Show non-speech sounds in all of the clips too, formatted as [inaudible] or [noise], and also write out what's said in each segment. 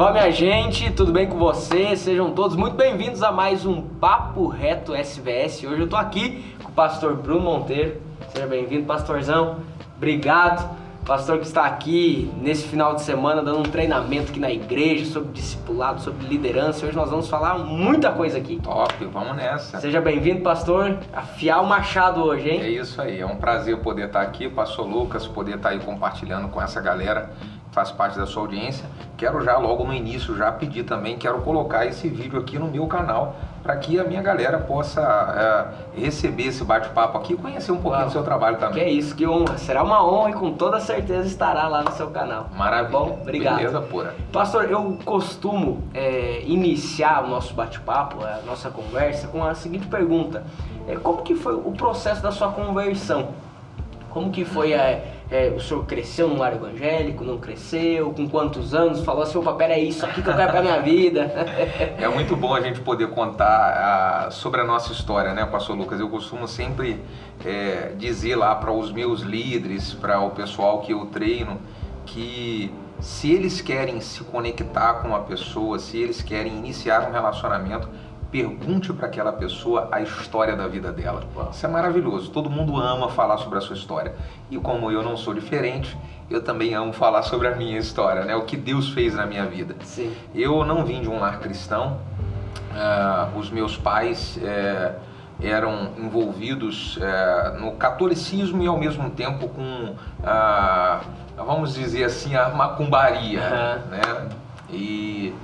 Fala minha gente, tudo bem com vocês? Sejam todos muito bem-vindos a mais um Papo Reto SVS. Hoje eu tô aqui com o pastor Bruno Monteiro. Seja bem-vindo, pastorzão. Obrigado. Pastor que está aqui nesse final de semana dando um treinamento aqui na igreja sobre discipulado, sobre liderança. Hoje nós vamos falar muita coisa aqui. Top, vamos nessa. Seja bem-vindo, pastor. Afiar o machado hoje, hein? É isso aí, é um prazer poder estar aqui, pastor Lucas, poder estar aí compartilhando com essa galera faz parte da sua audiência. Quero já logo no início já pedir também, quero colocar esse vídeo aqui no meu canal para que a minha galera possa é, receber esse bate-papo aqui e conhecer um pouquinho do seu trabalho também. Que é isso, que honra. Será uma honra e com toda certeza estará lá no seu canal. Maravilha. Bom, obrigado. Beleza pura. Pastor, eu costumo é, iniciar o nosso bate-papo, a nossa conversa, com a seguinte pergunta. É, como que foi o processo da sua conversão? Como que foi a é, o senhor cresceu no lar evangélico, não cresceu, com quantos anos, falou assim, opa, pera aí, isso aqui que eu quero pra minha vida. [laughs] é muito bom a gente poder contar uh, sobre a nossa história, né, pastor Lucas? Eu costumo sempre é, dizer lá para os meus líderes, para o pessoal que eu treino, que se eles querem se conectar com uma pessoa, se eles querem iniciar um relacionamento, pergunte para aquela pessoa a história da vida dela. Isso é maravilhoso. Todo mundo ama falar sobre a sua história. E como eu não sou diferente, eu também amo falar sobre a minha história, né? O que Deus fez na minha vida. Sim. Eu não vim de um lar cristão. Uh, os meus pais é, eram envolvidos é, no catolicismo e ao mesmo tempo com, uh, vamos dizer assim, a macumbaria, uhum. né? E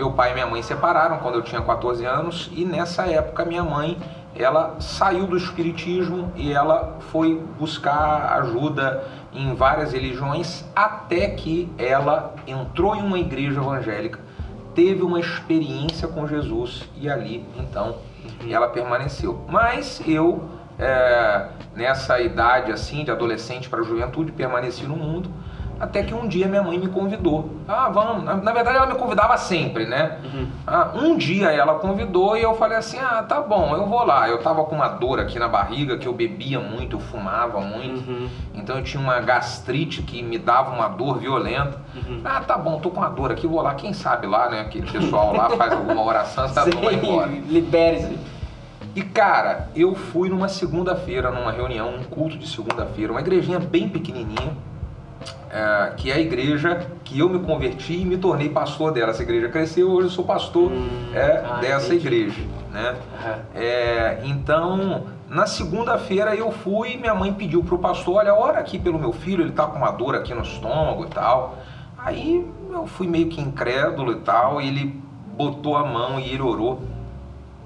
meu pai e minha mãe separaram quando eu tinha 14 anos e nessa época minha mãe ela saiu do espiritismo e ela foi buscar ajuda em várias religiões até que ela entrou em uma igreja evangélica, teve uma experiência com Jesus e ali então uhum. ela permaneceu. Mas eu é, nessa idade assim de adolescente para juventude permaneci no mundo até que um dia minha mãe me convidou. Ah, vamos. Na, na verdade, ela me convidava sempre, né? Uhum. Ah, um dia ela convidou e eu falei assim: ah, tá bom, eu vou lá. Eu tava com uma dor aqui na barriga, que eu bebia muito, eu fumava muito. Uhum. Então eu tinha uma gastrite que me dava uma dor violenta. Uhum. Ah, tá bom, tô com uma dor aqui, vou lá. Quem sabe lá, né? Aquele pessoal lá faz alguma oração, tá bom, vai embora. Libere-se. E cara, eu fui numa segunda-feira, numa reunião, um culto de segunda-feira, uma igrejinha bem pequenininha é, que é a igreja que eu me converti e me tornei pastor dela. Essa igreja cresceu, hoje eu sou pastor hum, é, ah, dessa entendi. igreja. Né? Uhum. É, então, na segunda-feira eu fui minha mãe pediu para o pastor, olha, ora aqui pelo meu filho, ele está com uma dor aqui no estômago e tal. Aí eu fui meio que incrédulo e tal, e ele botou a mão e ele orou.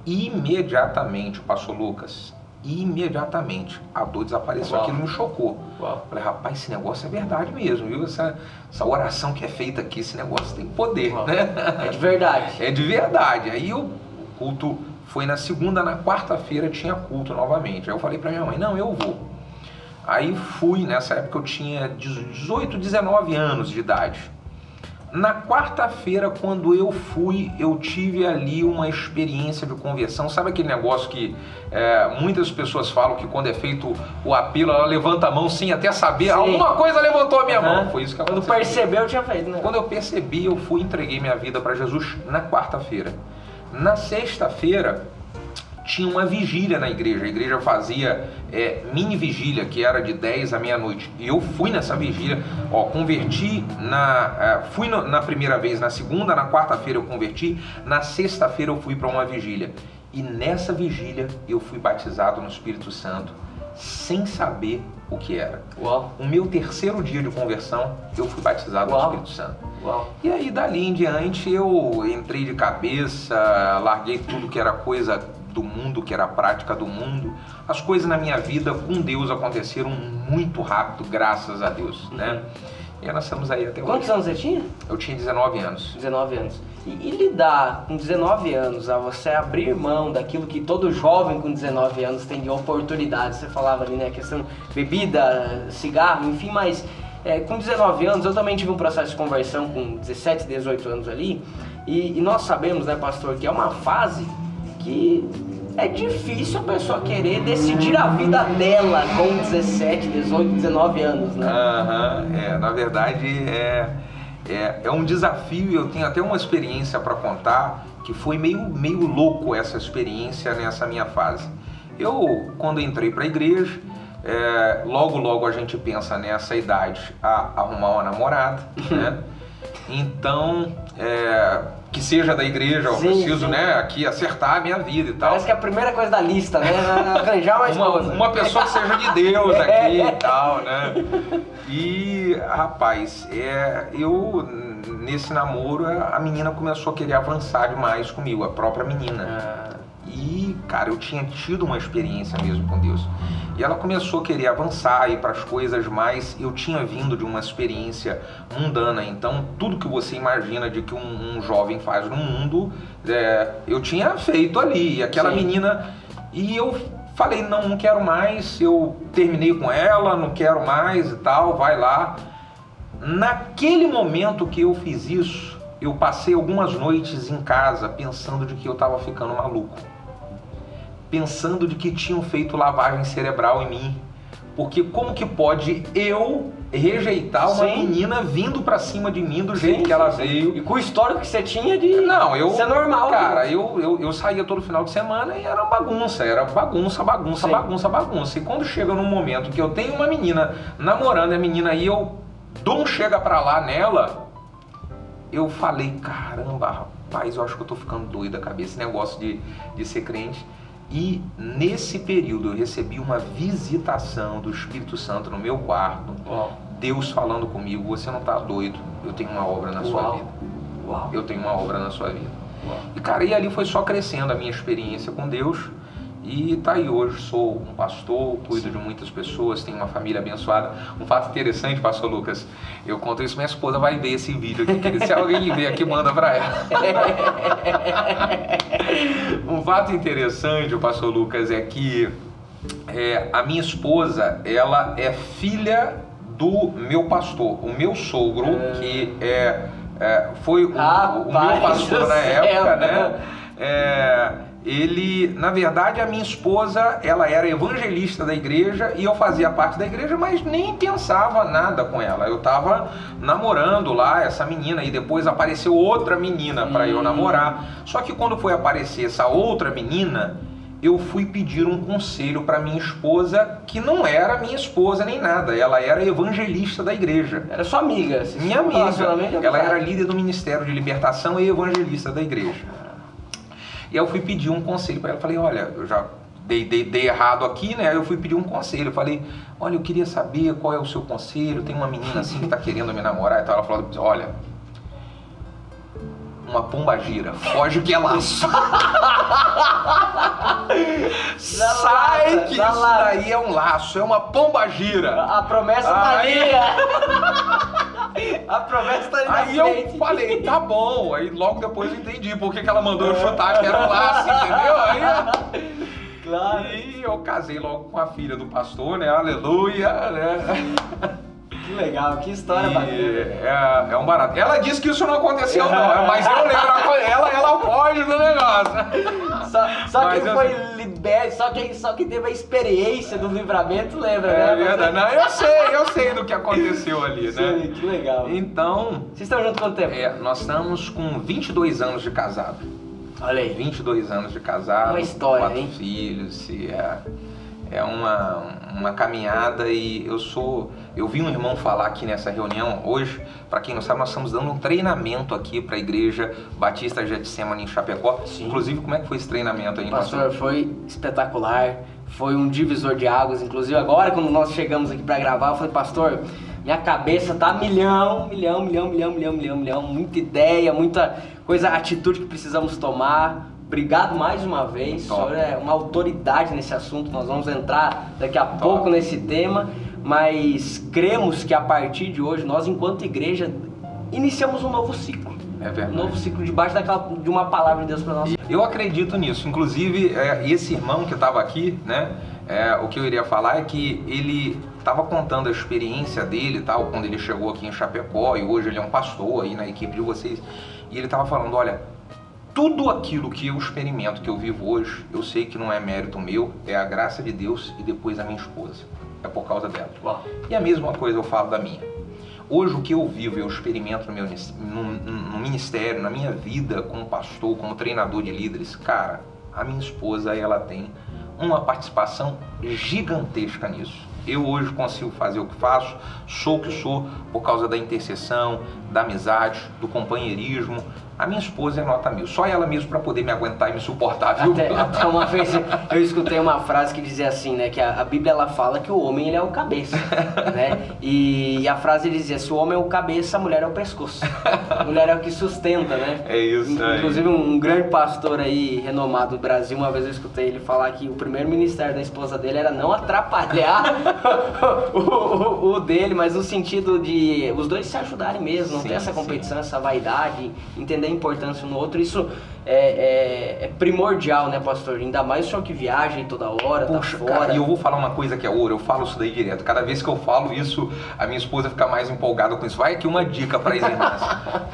Imediatamente, o pastor Lucas, e imediatamente a dor desapareceu. Uau. Aquilo me chocou. Uau. Falei, rapaz, esse negócio é verdade mesmo, viu? Essa, essa oração que é feita aqui, esse negócio tem poder, Uau. né? É de verdade. [laughs] É de verdade. Aí o culto foi na segunda, na quarta-feira tinha culto novamente. Aí eu falei para minha mãe, não, eu vou. Aí fui, nessa época eu tinha 18, 19 anos de idade. Na quarta-feira, quando eu fui, eu tive ali uma experiência de conversão. Sabe aquele negócio que é, muitas pessoas falam que quando é feito o apelo, ela levanta a mão sem até saber. Sim. Alguma coisa levantou a minha uhum. mão. Foi isso que aconteceu. Quando percebeu, tinha feito, né? Quando eu percebi, eu fui e entreguei minha vida para Jesus na quarta-feira. Na sexta-feira, tinha uma vigília na igreja. A igreja fazia é, mini vigília, que era de 10 à meia-noite. E eu fui nessa vigília, ó, converti na. É, fui no, na primeira vez, na segunda, na quarta-feira eu converti, na sexta-feira eu fui para uma vigília. E nessa vigília eu fui batizado no Espírito Santo, sem saber o que era. Uau. O meu terceiro dia de conversão, eu fui batizado Uau. no Espírito Santo. Uau. E aí dali em diante eu entrei de cabeça, larguei tudo que era coisa do mundo, que era a prática do mundo. As coisas na minha vida com Deus aconteceram muito rápido, graças a Deus, uhum. né? E nós estamos aí até Quantos hoje. anos você tinha? Eu tinha 19 anos. 19 anos. E, e, lidar com 19 anos, a você abrir mão daquilo que todo jovem com 19 anos tem de oportunidade. Você falava ali, né? Questão bebida, cigarro, enfim, mas é, com 19 anos eu também tive um processo de conversão com 17, 18 anos ali. E, e nós sabemos, né, pastor, que é uma fase que é difícil a pessoa querer decidir a vida dela com 17, 18, 19 anos, né? Aham, uhum, é, na verdade é, é, é um desafio e eu tenho até uma experiência para contar que foi meio, meio louco essa experiência nessa minha fase. Eu, quando entrei para a igreja, é, logo logo a gente pensa nessa idade a arrumar uma namorada, né? [laughs] Então, é, que seja da igreja, eu Sim, preciso, sim. né, aqui acertar a minha vida e tal. Parece que é a primeira coisa da lista, né? Arranjar uma uma, esposa. uma pessoa que seja de Deus [laughs] aqui e tal, né? E, rapaz, é, eu, nesse namoro, a menina começou a querer avançar demais comigo, a própria menina. Ah, E, cara, eu tinha tido uma experiência mesmo com Deus. E ela começou a querer avançar e para as coisas mais. Eu tinha vindo de uma experiência mundana, então tudo que você imagina de que um, um jovem faz no mundo, é, eu tinha feito ali. E aquela Sim. menina. E eu falei: não, não quero mais. Eu terminei com ela, não quero mais e tal, vai lá. Naquele momento que eu fiz isso, eu passei algumas noites em casa pensando de que eu estava ficando maluco. Pensando de que tinham feito lavagem cerebral em mim. Porque como que pode eu rejeitar uma Sim. menina vindo pra cima de mim do sim, jeito que ela sim, sim. veio? E com o histórico que você tinha de. Não, eu. Isso é normal. Cara, né? eu, eu, eu saía todo final de semana e era bagunça, era bagunça, bagunça, Sim. bagunça, bagunça. E quando chega num momento que eu tenho uma menina namorando e a menina aí eu dou um chega pra lá nela, eu falei, caramba, rapaz, eu acho que eu tô ficando doido da cabeça, esse negócio de, de ser crente. E nesse período eu recebi uma visitação do Espírito Santo no meu quarto. Uau. Deus falando comigo, você não tá doido, eu tenho uma obra na sua Uau. vida. Uau. Eu tenho uma obra na sua vida. E cara, e ali foi só crescendo a minha experiência com Deus. E tá aí hoje, sou um pastor, cuido de muitas pessoas, tenho uma família abençoada. Um fato interessante, pastor Lucas, eu conto isso, minha esposa vai ver esse vídeo aqui, se alguém ver aqui, manda pra ela. [laughs] um fato interessante, pastor Lucas, é que é, a minha esposa, ela é filha do meu pastor, o meu sogro, que é, é, foi o, o meu pastor na época, né? É, ele, na verdade, a minha esposa, ela era evangelista da igreja e eu fazia parte da igreja, mas nem pensava nada com ela. Eu tava namorando lá essa menina e depois apareceu outra menina para eu Hum. namorar. Só que quando foi aparecer essa outra menina, eu fui pedir um conselho para minha esposa, que não era minha esposa nem nada, ela era evangelista da igreja. Era sua amiga. vocês Minha amiga, ela era líder do Ministério de Libertação e evangelista da igreja. E aí eu fui pedir um conselho para ela. Falei, olha, eu já dei, dei, dei errado aqui, né? Aí eu fui pedir um conselho. Falei, olha, eu queria saber qual é o seu conselho. Tem uma menina assim que tá querendo me namorar e tal. Ela falou, olha, uma pomba gira, foge que é laço. [laughs] Sai lata, que isso lata. daí é um laço, é uma pomba gira. A promessa tá ali. [laughs] A promessa tá ali Aí eu frente. falei, tá bom. Aí logo depois eu entendi por que que ela mandou eu chutar que era um laço, entendeu? Aí, Claro. e eu casei logo com a filha do pastor, né? Aleluia, né? [laughs] Que legal, que história E bacana. é, é um barato. Ela disse que isso não aconteceu, não, mas eu lembro, ela, ela pode do negócio. Só, só quem eu- foi liberto, só quem, só quem teve a experiência do livramento lembra, É né? verdade. Não, eu sei, eu sei do que aconteceu ali, Sim, né? que legal. Então, Vocês estão juntos quanto tempo? é, nós estamos com 22 anos de casado. Olha aí. 22 anos de casado, Uma história, quatro hein? filhos, é, é uma, uma caminhada e eu sou. Eu vi um irmão falar aqui nessa reunião hoje, para quem não sabe, nós estamos dando um treinamento aqui para a igreja Batista Getsemane em Chapecó. Sim. Inclusive, como é que foi esse treinamento aí, Pastor, foi espetacular, foi um divisor de águas. Inclusive, agora, quando nós chegamos aqui pra gravar, eu falei, pastor, minha cabeça tá milhão, milhão, milhão, milhão, milhão, milhão, milhão, muita ideia, muita coisa, atitude que precisamos tomar. Obrigado mais uma vez, o Top. senhor é uma autoridade nesse assunto, nós vamos entrar daqui a pouco nesse tema, mas cremos que a partir de hoje, nós enquanto igreja, iniciamos um novo ciclo. É Um verdade. novo ciclo debaixo daquela, de uma palavra de Deus para nós. Eu acredito nisso. Inclusive, é, esse irmão que estava aqui, né? é, o que eu iria falar é que ele estava contando a experiência dele, tal, quando ele chegou aqui em Chapecó e hoje ele é um pastor aí na equipe de vocês. E ele estava falando, olha, tudo aquilo que eu experimento, que eu vivo hoje, eu sei que não é mérito meu, é a graça de Deus e depois a minha esposa. É por causa dela. E a mesma coisa eu falo da minha. Hoje o que eu vivo, eu experimento no, meu, no, no ministério, na minha vida como pastor, como treinador de líderes, cara, a minha esposa ela tem uma participação gigantesca nisso. Eu hoje consigo fazer o que faço, sou o que sou por causa da intercessão, da amizade, do companheirismo, a minha esposa é nota mil, só ela mesmo para poder me aguentar e me suportar, viu? Até, até, uma vez eu escutei uma frase que dizia assim, né? Que a, a Bíblia ela fala que o homem ele é o cabeça, [laughs] né? E, e, a frase dizia: se o homem é o cabeça, a mulher é o pescoço. A mulher é o que sustenta, né? É isso. Inclusive um, grande pastor aí renomado do Brasil, uma vez eu escutei ele falar que o primeiro ministério da esposa dele era não atrapalhar [laughs] o, o, o, dele, mas no sentido de os dois se ajudarem mesmo, sim, ter essa competição, sim. essa vaidade, entender entender a importância no outro, isso é, é, é, primordial, né, pastor? Ainda mais o senhor que viaja toda hora, tá Puxa, tá fora. Cara, e eu vou falar uma coisa que é ouro, eu falo isso daí direto. Cada vez que eu falo isso, a minha esposa fica mais empolgada com isso. Vai aqui uma dica para as irmãs.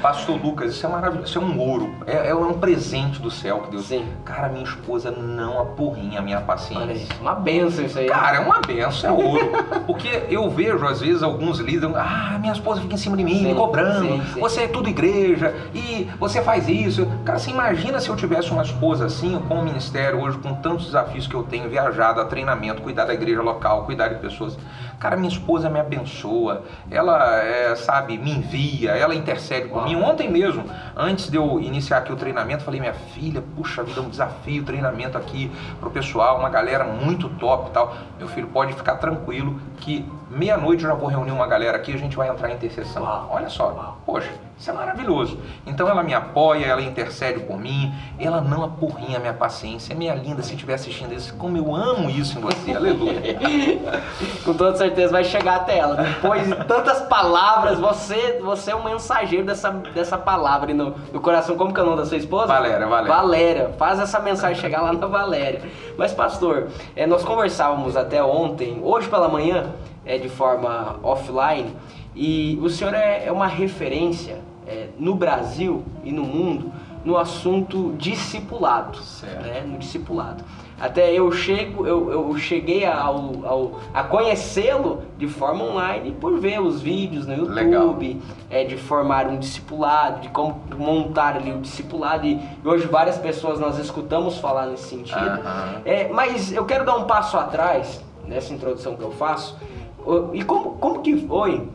pastor Lucas, isso é maravilhoso, isso é um ouro, é, é um presente do céu que Deus. Sim. Cara, minha esposa não apurrinha a minha paciência. Olha uma benção isso aí. Cara, é uma benção, é ouro. Porque eu vejo, às vezes, alguns líderes, ah, minha esposa fica em cima de mim, sim, me cobrando, sim. você é tudo igreja, e você faz isso. Cara, você imagina se eu tivesse uma uma esposa assim, com o ministério hoje, com tantos desafios que eu tenho, viajado a treinamento, cuidar da igreja local, cuidar de pessoas. Cara, minha esposa me abençoa, ela, é, sabe, me envia, ela intercede por mim. Ontem mesmo, antes de eu iniciar aqui o treinamento, falei, minha filha, puxa vida, um desafio, treinamento aqui pro pessoal, uma galera muito top e tal. Meu filho, pode ficar tranquilo que meia-noite eu já vou reunir uma galera aqui e a gente vai entrar em intercessão. Olha só, poxa isso é maravilhoso. Então ela me apoia, ela intercede por mim, ela não apurrinha a minha paciência. Minha linda, se estiver assistindo isso, como eu amo isso em você, aleluia. [laughs] Com toda certeza vai chegar até ela. Depois de tantas palavras, você, você é um mensageiro dessa, dessa palavra no, no coração. Como que é o nome da sua esposa? Valéria, Valéria. Valéria, faz essa mensagem chegar lá na Valéria. Mas pastor, é, nós conversávamos até ontem, hoje pela manhã, é, de forma offline, e o senhor é, é uma referência é, no Brasil e no mundo no assunto discipulado, né? no discipulado. Até eu chego, eu, eu cheguei ao, ao a conhecê-lo de forma online por ver os vídeos no YouTube, é, de formar um discipulado, de como montar ali o discipulado. E hoje várias pessoas nós escutamos falar nesse sentido. Uhum. É, mas eu quero dar um passo atrás nessa introdução que eu faço. E como, como que foi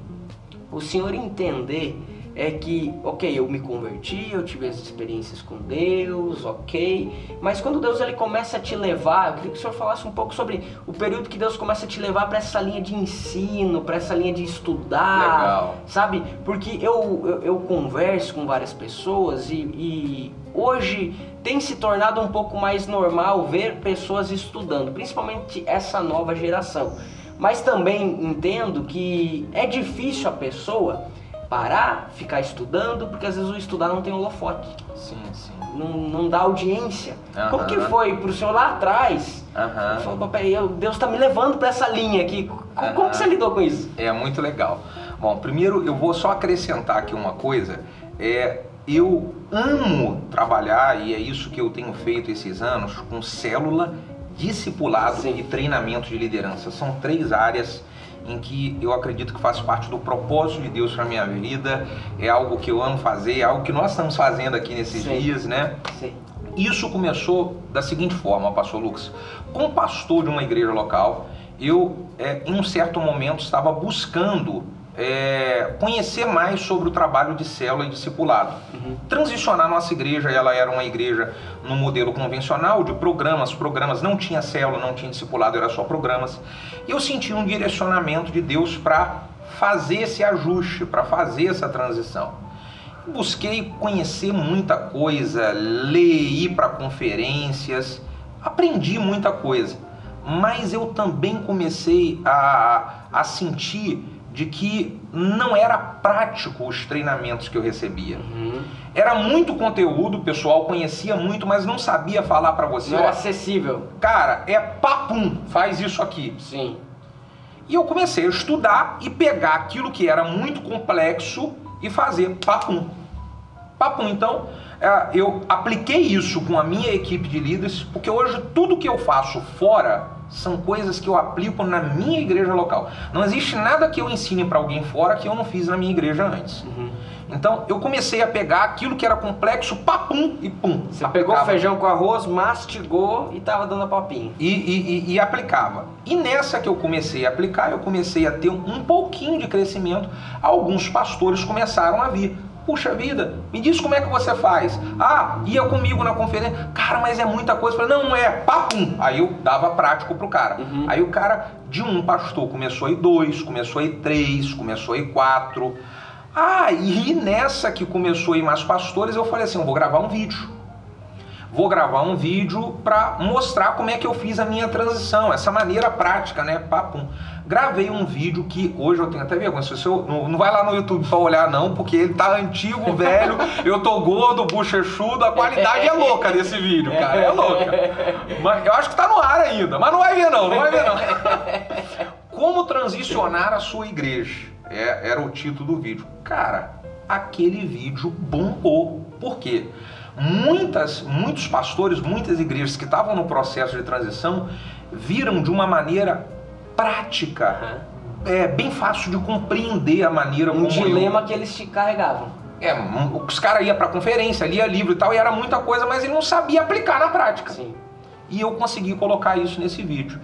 o senhor entender é que, ok, eu me converti, eu tive as experiências com Deus, ok, mas quando Deus ele começa a te levar, eu queria que o senhor falasse um pouco sobre o período que Deus começa a te levar para essa linha de ensino, para essa linha de estudar, Legal. sabe? Porque eu, eu, eu, converso com várias pessoas e, e hoje tem se tornado um pouco mais normal ver pessoas estudando, principalmente essa nova geração. Mas também entendo que é difícil a pessoa parar, ficar estudando, porque às vezes o estudar não tem holofote. Sim, sim. Não, não dá audiência. Como que foi pro senhor lá atrás? Uhum. Falou, papai, Deus está me levando para essa linha aqui. Como, como que você lidou com isso? É muito legal. Bom, primeiro eu vou só acrescentar aqui uma coisa. É, eu amo trabalhar, e é isso que eu tenho feito esses anos, com célula, discipulado Sim. e treinamento de liderança. São três áreas em que eu acredito que faz parte do propósito de Deus para minha vida, é algo que eu amo fazer, é algo que nós estamos fazendo aqui nesses Sim. dias, né? Sim. Isso começou da seguinte forma, pastor Lucas. Como pastor de uma igreja local, eu, é, em um certo momento, estava buscando é, conhecer mais sobre o trabalho de célula e discipulado. Uhum. Transicionar nossa igreja, ela era uma igreja no modelo convencional de programas, programas não tinha célula, não tinha discipulado, era só programas. E eu senti um direcionamento de Deus para fazer esse ajuste, para fazer essa transição. Busquei conhecer muita coisa, ler, ir para conferências, aprendi muita coisa, mas eu também comecei a, a sentir de que não era prático os treinamentos que eu recebia. Uhum. Era muito conteúdo, o pessoal conhecia muito, mas não sabia falar para você. Não era acessível. Cara, é papum, faz isso aqui. Sim. E eu comecei a estudar e pegar aquilo que era muito complexo e fazer papum. Papum, então, é, eu apliquei isso com a minha equipe de líderes, porque hoje tudo que eu faço fora São coisas que eu aplico na minha igreja local. Não existe nada que eu ensine para alguém fora que eu não fiz na minha igreja antes. Uhum. Então eu comecei a pegar aquilo que era complexo, papum e pum. Você aplicava. pegou feijão com arroz, mastigou e tava dando a papinha. E, e, e, e, aplicava. E nessa que eu comecei a aplicar, eu comecei a ter um pouquinho de crescimento. Alguns pastores começaram a vir. Puxa vida, me diz como é que você faz. Ah, ia comigo na conferência. Cara, mas é muita coisa. falei, não, é. Papum. Aí eu dava prático pro cara. Uhum. Aí o cara, de um pastor, começou a ir dois, começou a ir três, começou a ir quatro. Ah, e nessa que começou a ir mais pastores, eu falei assim, eu vou gravar um vídeo. Vou gravar um vídeo para mostrar como é que eu fiz a minha transição, essa maneira prática, né? Papum. Gravei um vídeo que hoje eu tenho até vergonha. Se eu, não, não vai lá no YouTube para olhar, não, porque ele tá antigo, [laughs] velho. Eu tô gordo, bochechudo, a qualidade é louca desse vídeo, cara. É louca. Mas eu acho que tá no ar ainda, mas não vai ver, não, não vai ver, não. Como transicionar a sua igreja? É, era o título do vídeo. Cara, aquele vídeo bombou. Por quê? Muitas, muitos pastores, muitas igrejas que estavam no processo de transição viram de uma maneira prática, uhum. é bem fácil de compreender a maneira um como dilema eu... que eles te carregavam. É, os caras iam para conferência, lia livro e tal, e era muita coisa, mas ele não sabia aplicar na prática. Sim. E eu consegui colocar isso nesse vídeo.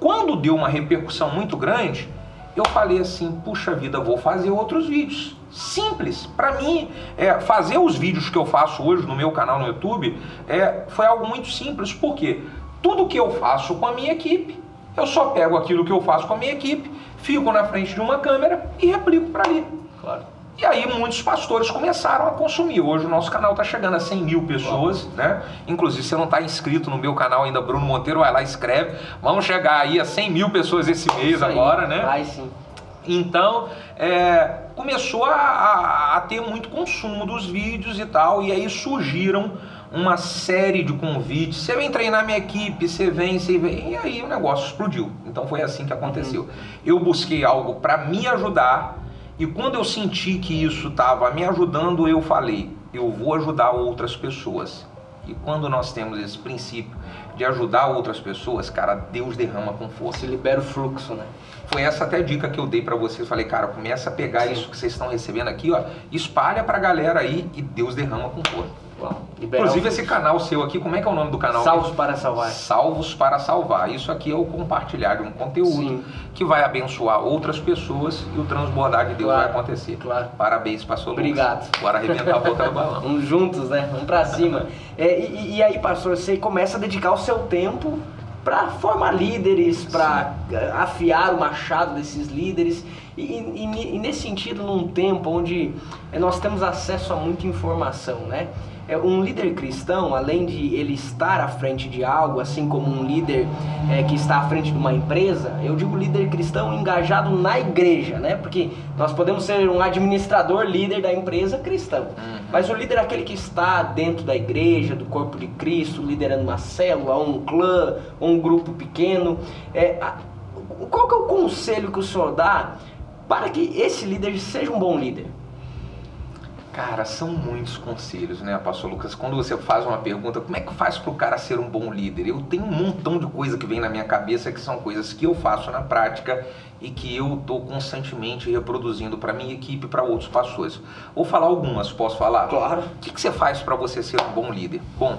Quando deu uma repercussão muito grande, eu falei assim, puxa vida, vou fazer outros vídeos. Simples. Para mim, é, fazer os vídeos que eu faço hoje no meu canal no YouTube é, foi algo muito simples. Porque tudo que eu faço com a minha equipe, eu só pego aquilo que eu faço com a minha equipe, fico na frente de uma câmera e replico para ali. Claro. E aí muitos pastores começaram a consumir. Hoje o nosso canal está chegando a 100 mil pessoas, né? Inclusive, se você não está inscrito no meu canal ainda, Bruno Monteiro, vai lá e escreve. Vamos chegar aí a 100 mil pessoas esse mês agora, né? Vai sim. Então, é, começou a, a, a, ter muito consumo dos vídeos e tal, e aí surgiram uma série de convites. Você vem treinar minha equipe, você vem, você vem, e aí o negócio explodiu. Então foi assim que aconteceu. Uhum. Eu busquei algo para me ajudar e quando eu senti que isso estava me ajudando, eu falei: eu vou ajudar outras pessoas. E quando nós temos esse princípio de ajudar outras pessoas, cara, Deus derrama com força. Se libera o fluxo, né? Foi essa até a dica que eu dei para vocês. Falei, cara, começa a pegar Sim. isso que vocês estão recebendo aqui, ó, espalha pra galera aí e Deus derrama com força. Inclusive esse canal seu aqui, como é que é o nome do canal? Salvos para Salvar. Salvos para Salvar. Isso aqui é o compartilhar de um conteúdo Sim. que vai abençoar outras pessoas e o transbordar de Deus claro, vai acontecer. Claro. Parabéns, pastor Obrigado. Lúcio. Bora arrebentar a boca do balão. [laughs] Vamos juntos, né? Vamos para cima. É, e, e, aí, pastor, você começa a dedicar o seu tempo para formar líderes, para afiar o machado desses líderes. E, e, e, nesse sentido, num tempo onde nós temos acesso a muita informação, né? É, um líder cristão, além de ele estar à frente de algo, assim como um líder é, que está à frente de uma empresa, eu digo líder cristão engajado na igreja, né? Porque nós podemos ser um administrador líder da empresa cristão, uhum. mas o líder é aquele que está dentro da igreja, do corpo de Cristo, liderando uma célula, um clã, um grupo pequeno. É, a, qual que é o conselho que o senhor dá para que esse líder seja um bom líder? Cara, são muitos conselhos, né, Pastor Lucas? Quando você faz uma pergunta, como é que faz para o cara ser um bom líder? Eu tenho um montão de coisa que vem na minha cabeça que são coisas que eu faço na prática e que eu estou constantemente reproduzindo para minha equipe e para outros pastores. Vou falar algumas, posso falar? Claro. O que, que você faz para você ser um bom líder? Bom,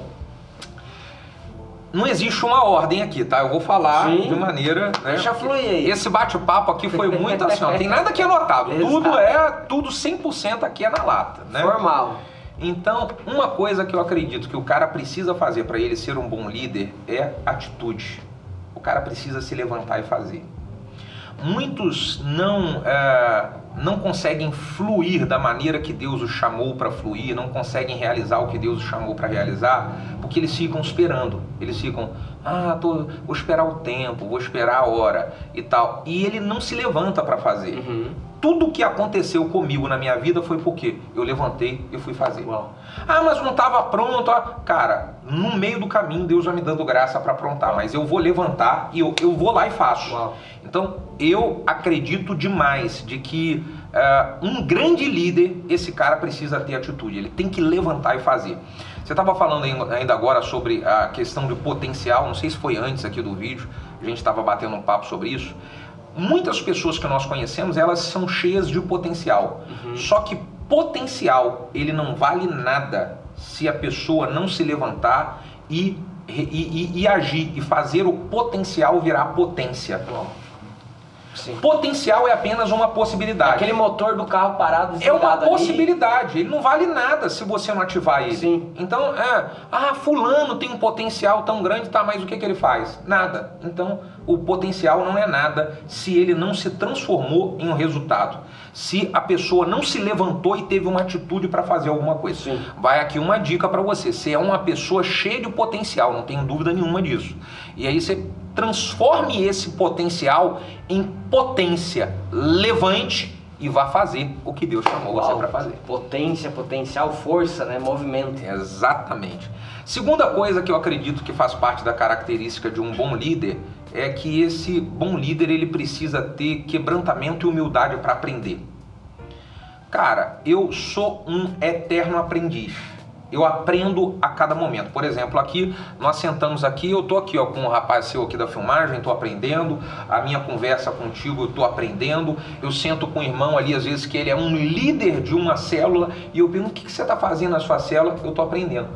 não existe uma ordem aqui, tá? Eu vou falar Sim. de maneira. Né? Deixa fluir aí. Esse bate-papo aqui foi muito assim, ó, tem nada aqui anotado. [laughs] tudo é, tudo 100% aqui é na lata, né? Formal. Então, uma coisa que eu acredito que o cara precisa fazer para ele ser um bom líder é atitude. O cara precisa se levantar e fazer. Muitos não. É, não conseguem fluir da maneira que Deus os chamou para fluir, não conseguem realizar o que Deus os chamou para realizar, porque eles ficam esperando. Eles ficam, ah, tô, vou esperar o tempo, vou esperar a hora e tal. E ele não se levanta para fazer. Uhum. Tudo que aconteceu comigo na minha vida foi porque eu levantei e fui fazer. Uau. Ah, mas não estava pronto. Cara, no meio do caminho Deus vai me dando graça para aprontar, mas eu vou levantar e eu, eu vou lá e faço. Uau. Então, eu acredito demais de que uh, um grande líder, esse cara precisa ter atitude, ele tem que levantar e fazer. Você estava falando ainda agora sobre a questão de potencial, não sei se foi antes aqui do vídeo, a gente estava batendo um papo sobre isso. Muitas pessoas que nós conhecemos, elas são cheias de potencial. Uhum. Só que potencial, ele não vale nada se a pessoa não se levantar e, e, e, e agir e fazer o potencial virar potência. Sim. Potencial é apenas uma possibilidade. Aquele motor do carro parado É uma possibilidade. Ali. Ele não vale nada se você não ativar ele. Sim. Então, é, ah, fulano tem um potencial tão grande, tá, mas o que, que ele faz? Nada. Então, o potencial não é nada se ele não se transformou em um resultado. Se a pessoa não se levantou e teve uma atitude para fazer alguma coisa. Sim. Vai aqui uma dica para você. Você é uma pessoa cheia de potencial, não tenho dúvida nenhuma disso. E aí você transforme esse potencial em potência, levante e vá fazer o que Deus chamou Uau, você para fazer. Potência, potencial, força, né? movimento. Exatamente. Segunda coisa que eu acredito que faz parte da característica de um bom líder é que esse bom líder ele precisa ter quebrantamento e humildade para aprender. Cara, eu sou um eterno aprendiz eu aprendo a cada momento. Por exemplo, aqui nós sentamos aqui, eu tô aqui ó, com um rapaz seu aqui da filmagem, estou aprendendo, a minha conversa contigo eu estou aprendendo, eu sento com o irmão ali, às vezes que ele é um líder de uma célula, e eu pergunto o que, que você está fazendo na sua célula, eu estou aprendendo.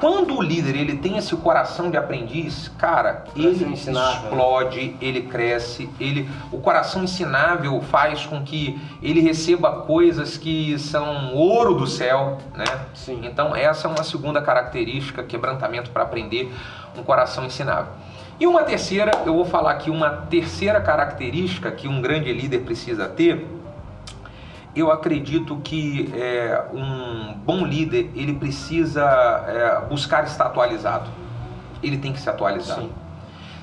Quando o líder ele tem esse coração de aprendiz, cara, ele explode, ele cresce, ele, o coração ensinável faz com que ele receba coisas que são ouro do céu, né? Sim. Então essa é uma segunda característica, quebrantamento para aprender, um coração ensinável. E uma terceira, eu vou falar aqui uma terceira característica que um grande líder precisa ter, eu acredito que é, um bom líder ele precisa é, buscar estar atualizado. Ele tem que se atualizar. Sim.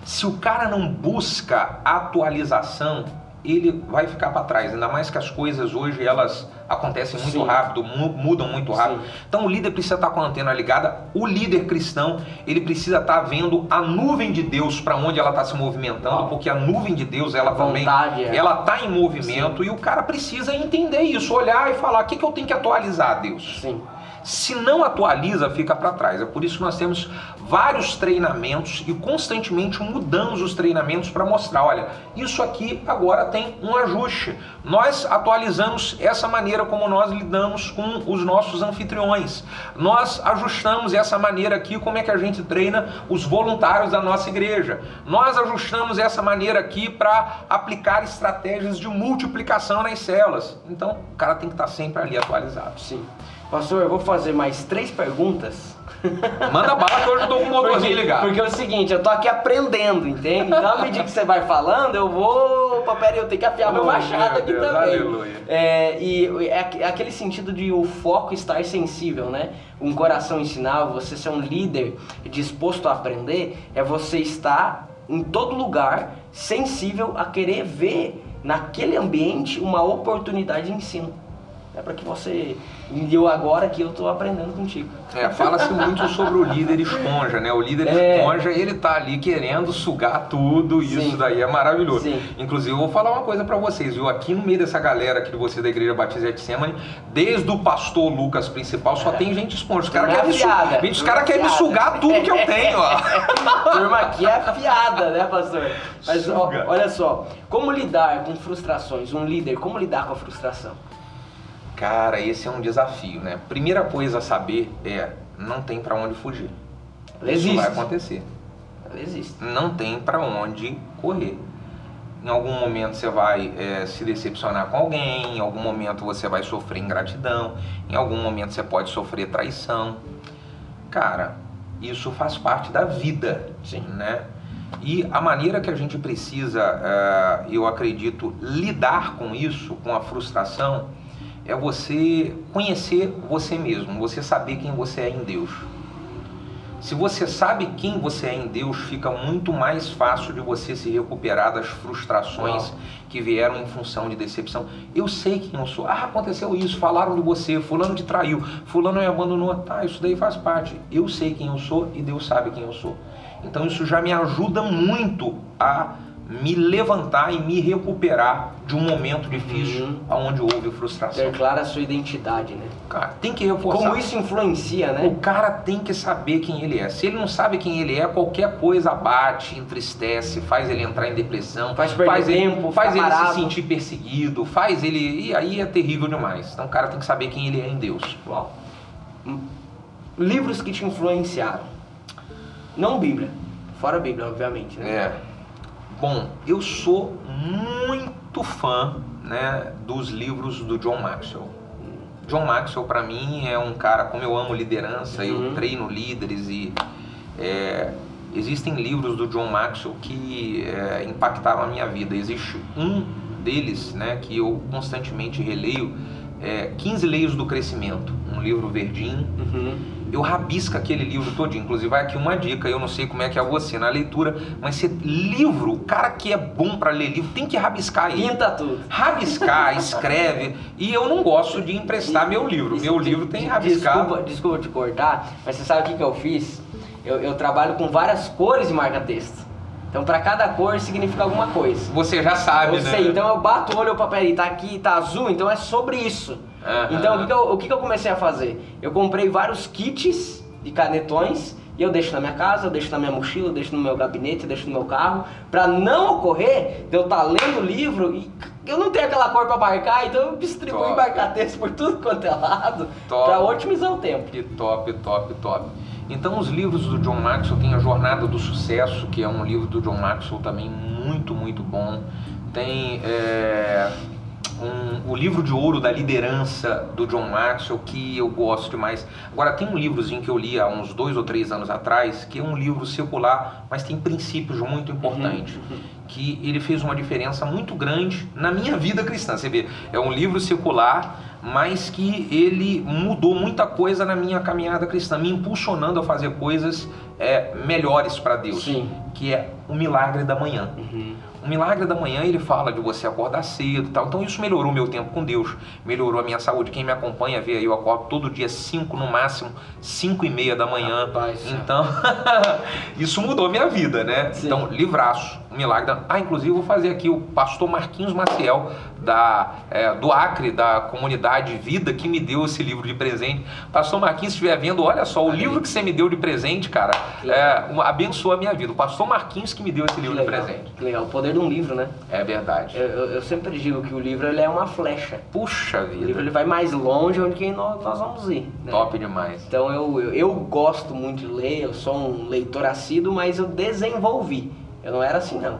Se o cara não busca atualização, ele vai ficar para trás. Ainda mais que as coisas hoje elas acontecem muito Sim. rápido, mudam muito rápido. Sim. Então o líder precisa estar com a antena ligada. O líder cristão ele precisa estar vendo a nuvem de Deus para onde ela está se movimentando, oh. porque a nuvem de Deus ela também é. ela está em movimento Sim. e o cara precisa entender isso, olhar e falar o que, que eu tenho que atualizar, Deus. Sim. Se não atualiza, fica para trás. É por isso que nós temos vários treinamentos e constantemente mudamos os treinamentos para mostrar, olha, isso aqui agora tem um ajuste. Nós atualizamos essa maneira como nós lidamos com os nossos anfitriões. Nós ajustamos essa maneira aqui como é que a gente treina os voluntários da nossa igreja. Nós ajustamos essa maneira aqui para aplicar estratégias de multiplicação nas células. Então, o cara tem que estar sempre ali atualizado. Sim. Pastor, eu vou fazer mais três perguntas. Manda bala que hoje eu tô com o motorzinho ligado. Porque é o seguinte, eu tô aqui aprendendo, entende? Então, à medida que você vai falando, eu vou. Opa, pera eu tenho que afiar oh, meu machado aqui Deus, também. Aleluia. É, e é, é aquele sentido de o foco estar sensível, né? Um coração ensinável, você ser um líder disposto a aprender, é você estar em todo lugar sensível a querer ver naquele ambiente uma oportunidade de ensino. É para que você me deu agora que eu estou aprendendo contigo. É, fala-se muito sobre o líder esponja, né? O líder é. esponja, ele tá ali querendo sugar tudo, e isso daí é maravilhoso. Sim. Inclusive, eu vou falar uma coisa para vocês, viu? Aqui no meio dessa galera aqui de você da Igreja Batista de Getsemane, desde o pastor Lucas principal, só é. tem gente esponja. Os caras querem me, su cara quer me sugar tudo que eu tenho, ó. [laughs] Turma aqui é afiada, né, pastor? Mas ó, olha só, como lidar com frustrações? Um líder, como lidar com a frustração? Cara, esse é um desafio, né? Primeira coisa a saber é, não tem para onde fugir. Ela Isso existe. vai acontecer. Ela existe. Não tem para onde correr. Em algum momento você vai é, se decepcionar com alguém, em algum momento você vai sofrer ingratidão, em algum momento você pode sofrer traição. Cara, isso faz parte da vida, Sim. né? E a maneira que a gente precisa, uh, eu acredito, lidar com isso, com a frustração, é você conhecer você mesmo, você saber quem você é em Deus. Se você sabe quem você é em Deus, fica muito mais fácil de você se recuperar das frustrações que vieram em função de decepção. Eu sei quem eu sou. Ah, aconteceu isso, falaram de você, fulano te traiu, fulano me abandonou. Tá, isso daí faz parte. Eu sei quem eu sou e Deus sabe quem eu sou. Então isso já me ajuda muito a me levantar e me recuperar de um momento difícil Uhum. onde houve frustração. Ter clara a sua identidade, né? Cara, tem que reforçar. Como isso influencia, O né? cara tem que saber quem ele é. Se ele não sabe quem ele é, qualquer coisa abate, entristece, faz ele entrar em depressão, Faz perder ele, tempo, faz ele se sentir perseguido, faz ele. E aí é terrível demais. Então o cara tem que saber quem ele é em Deus. Uau. Livros que te influenciaram. Não Bíblia. Fora a Bíblia, obviamente, né? É. Bom, eu sou muito fã né, dos livros do John Maxwell. John Maxwell, para mim, é um cara, como eu amo liderança, eu Uhum. treino líderes e é, existem livros do John Maxwell que é, impactaram a minha vida. Existe um deles né, que eu constantemente releio, é 15 Leis do Crescimento, um livro verdinho. Uhum. Eu rabisco aquele livro todinho. Inclusive, vai aqui uma dica, eu não sei como é que é você na leitura, mas se livro, o cara que é bom para ler livro, tem que rabiscar ele. Pinta tudo. Rabiscar, [laughs] escreve. E eu não gosto de emprestar meu livro. Meu livro tem De- rabiscado. Desculpa, desculpa te cortar, mas você sabe o que, que eu fiz? Eu, eu trabalho com várias cores de marca-texto. Então, para cada cor significa alguma coisa. Você já sabe, eu né? sei, então eu bato o olho, o papel, tá aqui, tá azul, então é sobre isso. Aham. Então, o que, que eu, o que que eu comecei a fazer? Eu comprei vários kits de canetões e eu deixo na minha casa, eu deixo na minha mochila, eu deixo no meu gabinete, eu deixo no meu carro, pra não ocorrer de eu estar lendo o livro e eu não tenho aquela cor pra marcar, então eu distribuo Top. por tudo quanto é lado, Top. pra otimizar o tempo. Que top, top, top. Então, os livros do John Maxwell tem A Jornada do Sucesso, que é um livro do John Maxwell também muito, muito bom. Tem é, um- o livro de ouro da liderança do John Maxwell, que eu gosto demais. Agora, tem um livrozinho que eu li há uns dois ou três anos atrás, que é um livro secular, mas tem princípios muito importantes. [laughs] Que ele fez uma diferença muito grande na minha vida cristã. Você vê, é um livro secular, mas que ele mudou muita coisa na minha caminhada cristã, me impulsionando a fazer coisas é, melhores para Deus, Sim. que é o milagre da manhã. O milagre da manhã ele fala de você acordar cedo tal. Então isso melhorou meu tempo com Deus, melhorou a minha saúde. Quem me acompanha vê aí, eu acordo todo dia 5 no máximo, 5 e meia da manhã. Rapaz, então [laughs] isso mudou minha vida, né? Sim. Então, livraço, milagre da... Ah, inclusive vou fazer aqui o pastor Marquinhos Maciel, da, é, do Acre, da comunidade Vida, que me deu esse livro de presente. Pastor Marquinhos, se estiver vendo, olha só, o livro que você me deu de presente, cara, é, uma- abençoa a minha vida. O pastor Marquinhos que me deu esse Que livro de presente. que legal. O poder de um livro, né? É verdade. Eu, eu- eu sempre digo que o livro ele é uma flecha. Puxa O livro vida, ele vai mais longe onde nós, nós vamos ir. né? top demais. Então eu, eu, eu gosto muito de ler, eu sou um leitor assíduo, mas eu desenvolvi. Eu não era assim não.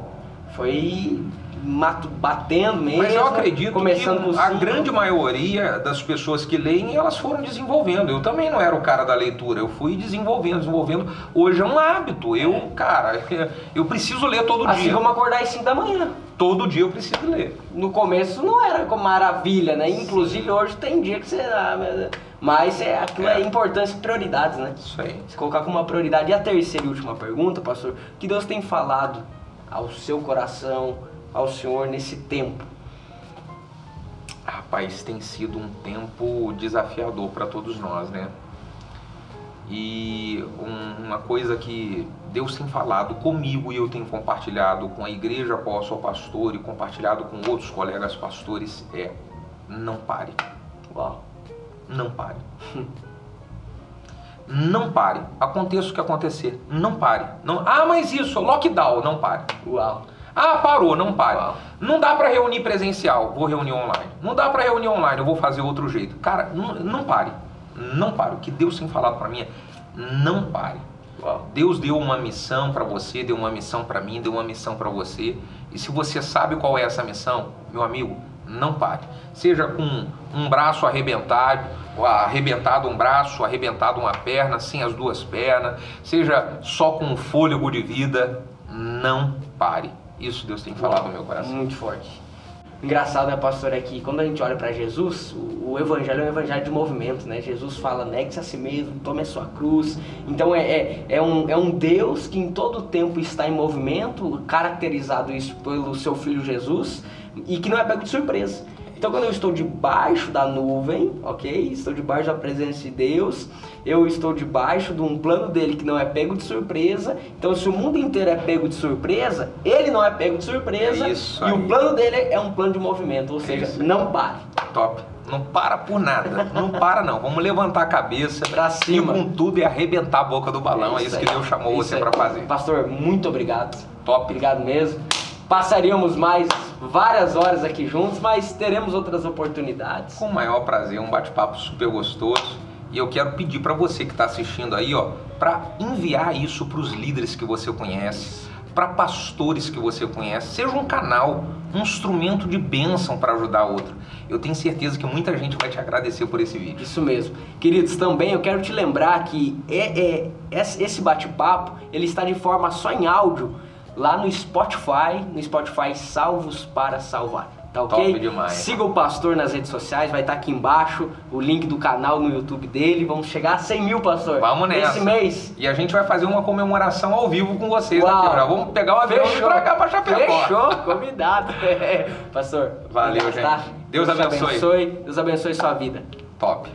Foi mato, batendo mesmo. Mas eu acredito começando que com a grande maioria das pessoas que leem, elas foram desenvolvendo. Eu também não era o cara da leitura, eu fui desenvolvendo, desenvolvendo. Hoje é um hábito. Eu, cara, [laughs] eu preciso ler todo Assim dia. como acordar às 5 da manhã. Todo dia eu preciso ler. No começo não era como maravilha, né? Inclusive hoje tem dia que você. Ah, mas é, aquilo é, É. importância e prioridades, né? Isso aí. Se colocar como uma prioridade. E a terceira e última pergunta, pastor, que Deus tem falado ao seu coração, ao Senhor nesse tempo? Rapaz, tem sido um tempo desafiador para todos nós, né? E um- uma coisa que Deus tem falado comigo e eu tenho compartilhado com a igreja apóstolo pastor e compartilhado com outros colegas pastores é não pare. Uau. Não pare. [laughs] Não pare. Aconteça o que acontecer. Não pare. Não... Ah, mas isso, lockdown, não pare. Uau. Ah, parou, não pare. Uau. Não dá pra reunir presencial, vou reunir online. Não dá pra reunir online, eu vou fazer outro jeito. Cara, não, não pare. Não pare. O que Deus tem falado pra mim é não pare. Deus deu uma missão pra você, deu uma missão pra mim, deu uma missão pra você. E se você sabe qual é essa missão, meu amigo, não pare. Seja com um braço arrebentado, arrebentado um braço, arrebentado uma perna, sem as duas pernas, seja só com um fôlego de vida, não pare. Isso Deus tem falado no meu coração. Muito forte. Engraçado, né, pastor, é que quando a gente olha para Jesus, o, o evangelho é um evangelho de movimento, né? Jesus fala, negue-se a si mesmo, tome a sua cruz. Então é, é, é, um, é um Deus que em todo tempo está em movimento, caracterizado isso pelo seu filho Jesus, e que não é pego de surpresa. Então, quando eu estou debaixo da nuvem, ok? Estou debaixo da presença de Deus, eu estou debaixo de um plano dele que não é pego de surpresa. Então, se o mundo inteiro é pego de surpresa, ele não é pego de surpresa. É isso e o plano dele é um plano de movimento, ou seja, isso aí. não pare. Top. Não para por nada. Não para, não. Vamos levantar a cabeça Pra cima. E com tudo e arrebentar a boca do balão. É isso, aí. que Deus chamou É você isso para fazer. Pastor, muito obrigado. Top. Obrigado mesmo. Passaríamos mais várias horas aqui juntos, mas teremos outras oportunidades. Com o maior prazer, um bate-papo super gostoso. E eu quero pedir para você que está assistindo aí, ó, para enviar isso para os líderes que você conhece, para pastores que você conhece. Seja um canal, um instrumento de bênção para ajudar outro. Eu tenho certeza que muita gente vai te agradecer por esse vídeo. Isso mesmo. Queridos, também eu quero te lembrar que é, é- esse bate-papo, ele está de forma só em áudio lá no Spotify, no Spotify Salvos para Salvar. Tá ok? Top demais. Siga o pastor nas redes sociais, vai estar aqui embaixo o link do canal no YouTube dele. Vamos chegar a 100 mil, pastor. Vamos nessa. Esse mês. E a gente vai fazer uma comemoração ao vivo com vocês Uau. Vamos pegar e ir pra cá, pra Chapecó. Fechou, convidado. [laughs] Pastor, Valeu, obrigado, gente. tá? Deus te abençoe. abençoe. Deus abençoe sua vida. Top.